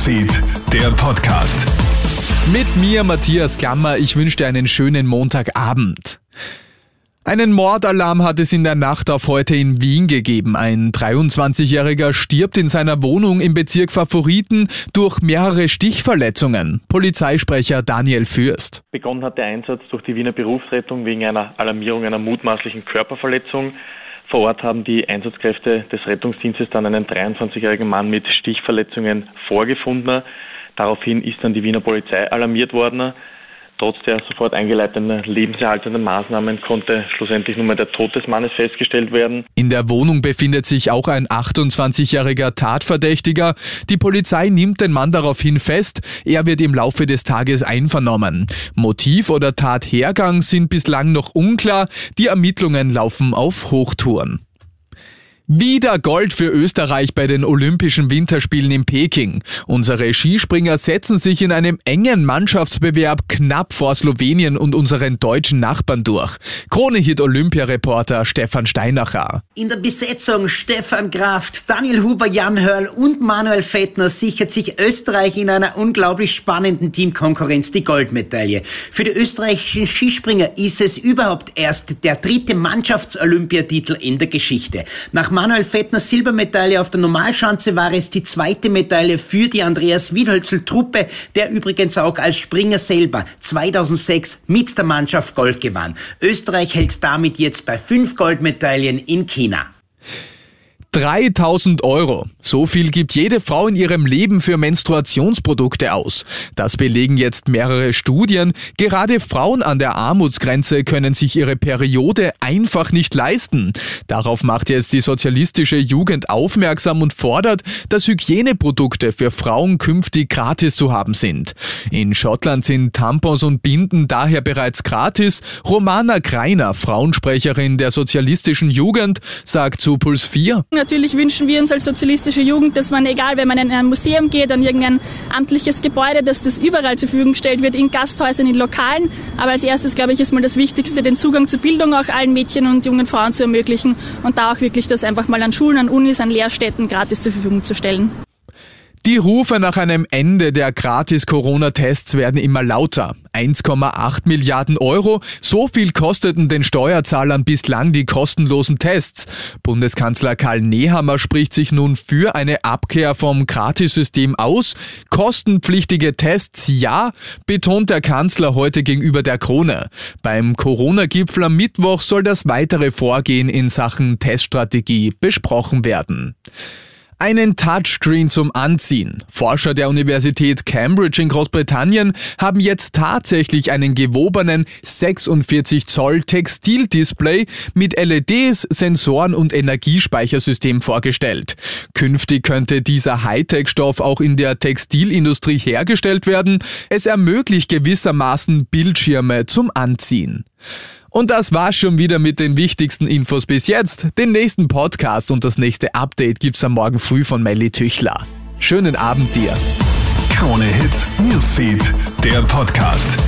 Newsfeed, der Podcast. Mit mir, Matthias Klammer, ich wünsche dir einen schönen Montagabend. Einen Mordalarm hat es in der Nacht auf heute in Wien gegeben. Ein 23-Jähriger stirbt in seiner Wohnung im Bezirk Favoriten durch mehrere Stichverletzungen. Polizeisprecher Daniel Fürst. Begonnen hat der Einsatz durch die Wiener Berufsrettung wegen einer Alarmierung einer mutmaßlichen Körperverletzung. Vor Ort haben die Einsatzkräfte des Rettungsdienstes dann einen 23-jährigen Mann mit Stichverletzungen vorgefunden. Daraufhin ist dann die Wiener Polizei alarmiert worden. Trotz der sofort eingeleiteten lebenserhaltenden Maßnahmen konnte schlussendlich nur mal der Tod des Mannes festgestellt werden. In der Wohnung befindet sich auch ein 28-jähriger Tatverdächtiger. Die Polizei nimmt den Mann daraufhin fest. Er wird im Laufe des Tages einvernommen. Motiv oder Tathergang sind bislang noch unklar. Die Ermittlungen laufen auf Hochtouren. Wieder Gold für Österreich bei den Olympischen Winterspielen in Peking. Unsere Skispringer setzen sich in einem engen Mannschaftsbewerb knapp vor Slowenien und unseren deutschen Nachbarn durch. Krone-Hit Olympiareporter Stefan Steinacher. In der Besetzung Stefan Kraft, Daniel Huber, Jan Hörl und Manuel Fettner sichert sich Österreich in einer unglaublich spannenden Teamkonkurrenz die Goldmedaille. Für die österreichischen Skispringer ist es überhaupt erst der dritte Mannschafts-Olympiatitel in der Geschichte. Nach Manuel Fettner Silbermedaille auf der Normalschanze war es die zweite Medaille für die Andreas Wiedhölzl Truppe, der übrigens auch als Springer selber 2006 mit der Mannschaft Gold gewann. Österreich hält damit jetzt bei fünf Goldmedaillen in China. 3000 Euro. So viel gibt jede Frau in ihrem Leben für Menstruationsprodukte aus. Das belegen jetzt mehrere Studien. Gerade Frauen an der Armutsgrenze können sich ihre Periode einfach nicht leisten. Darauf macht jetzt die sozialistische Jugend aufmerksam und fordert, dass Hygieneprodukte für Frauen künftig gratis zu haben sind. In Schottland sind Tampons und Binden daher bereits gratis. Romana Kreiner, Frauensprecherin der sozialistischen Jugend, sagt zu Puls 4. Natürlich wünschen wir uns als sozialistische Jugend, dass man, egal wenn man in ein Museum geht, an irgendein amtliches Gebäude, dass das überall zur Verfügung gestellt wird, in Gasthäusern, in Lokalen. Aber als erstes, glaube ich, ist mal das Wichtigste, den Zugang zur Bildung auch allen Mädchen und jungen Frauen zu ermöglichen und da auch wirklich das einfach mal an Schulen, an Unis, an Lehrstätten gratis zur Verfügung zu stellen. Die Rufe nach einem Ende der Gratis-Corona-Tests werden immer lauter. 1,8 Milliarden Euro, so viel kosteten den Steuerzahlern bislang die kostenlosen Tests. Bundeskanzler Karl Nehammer spricht sich nun für eine Abkehr vom Gratissystem aus. Kostenpflichtige Tests ja, betont der Kanzler heute gegenüber der Krone. Beim Corona-Gipfel am Mittwoch soll das weitere Vorgehen in Sachen Teststrategie besprochen werden. Einen Touchscreen zum Anziehen. Forscher der Universität Cambridge in Großbritannien haben jetzt tatsächlich einen gewobenen 46 Zoll Textildisplay mit LEDs, Sensoren und Energiespeichersystem vorgestellt. Künftig könnte dieser Hightech-Stoff auch in der Textilindustrie hergestellt werden. Es ermöglicht gewissermaßen Bildschirme zum Anziehen. Und das war's schon wieder mit den wichtigsten Infos bis jetzt. Den nächsten Podcast und das nächste Update gibt's am Morgen früh von Melly Tüchler. Schönen Abend dir. Krone Hits, Newsfeed, der Podcast.